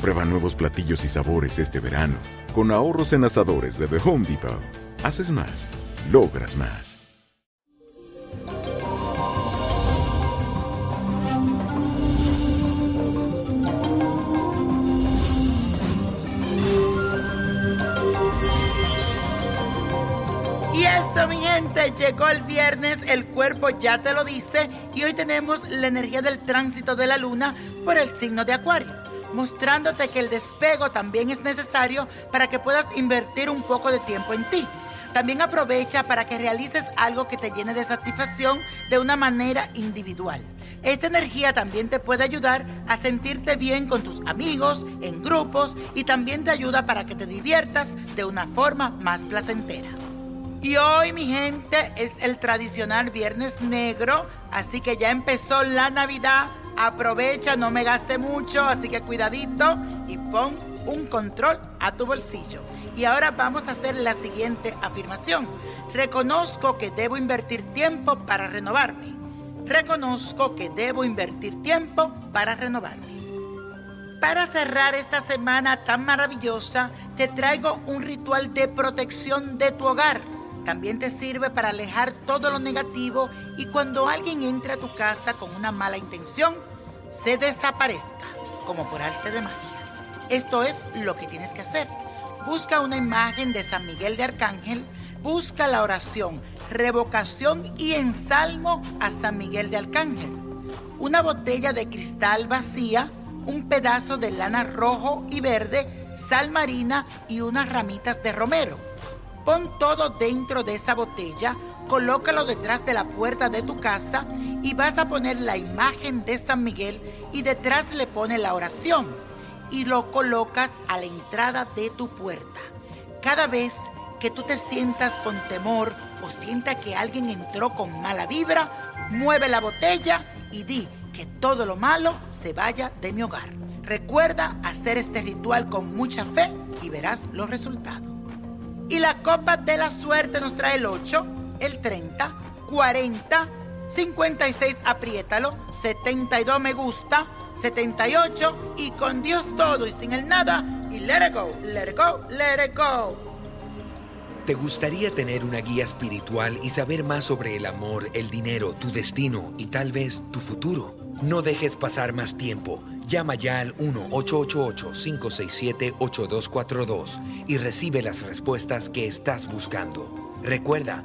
Prueba nuevos platillos y sabores este verano, con ahorros en asadores de The Home Depot. Haces más, logras más. Y eso, mi gente, llegó el viernes, el cuerpo ya te lo dice, y hoy tenemos la energía del tránsito de la luna por el signo de Acuario, mostrándote que el despego también es necesario para que puedas invertir un poco de tiempo en ti. También aprovecha para que realices algo que te llene de satisfacción de una manera individual. Esta energía también te puede ayudar a sentirte bien con tus amigos, en grupos y también te ayuda para que te diviertas de una forma más placentera. Y hoy, mi gente, es el tradicional Viernes Negro, así que ya empezó la Navidad. Aprovecha, no me gaste mucho, así que cuidadito y pon un control a tu bolsillo. Y ahora vamos a hacer la siguiente afirmación. Reconozco que debo invertir tiempo para renovarme. Reconozco que debo invertir tiempo para renovarme. Para cerrar esta semana tan maravillosa, te traigo un ritual de protección de tu hogar. También te sirve para alejar todo lo negativo y cuando alguien entre a tu casa con una mala intención, se desaparezca, como por arte de magia. Esto es lo que tienes que hacer. Busca una imagen de San Miguel de Arcángel, busca la oración, revocación y ensalmo a San Miguel de Arcángel. Una botella de cristal vacía, un pedazo de lana rojo y verde, sal marina y unas ramitas de romero. Pon todo dentro de esa botella, colócalo detrás de la puerta de tu casa y vas a poner la imagen de San Miguel y detrás le pone la oración y lo colocas a la entrada de tu puerta. Cada vez que tú te sientas con temor o sienta que alguien entró con mala vibra, mueve la botella y di que todo lo malo se vaya de mi hogar. Recuerda hacer este ritual con mucha fe y verás los resultados. Y la copa de la suerte nos trae el 8, el 30, 40, 56, apriétalo, 72 me gusta, 78 y con Dios todo y sin el nada y let it go, let it go, let it go. ¿Te gustaría tener una guía espiritual y saber más sobre el amor, el dinero, tu destino y tal vez tu futuro? No dejes pasar más tiempo. Llama ya al 1-888-567-8242 y recibe las respuestas que estás buscando. Recuerda,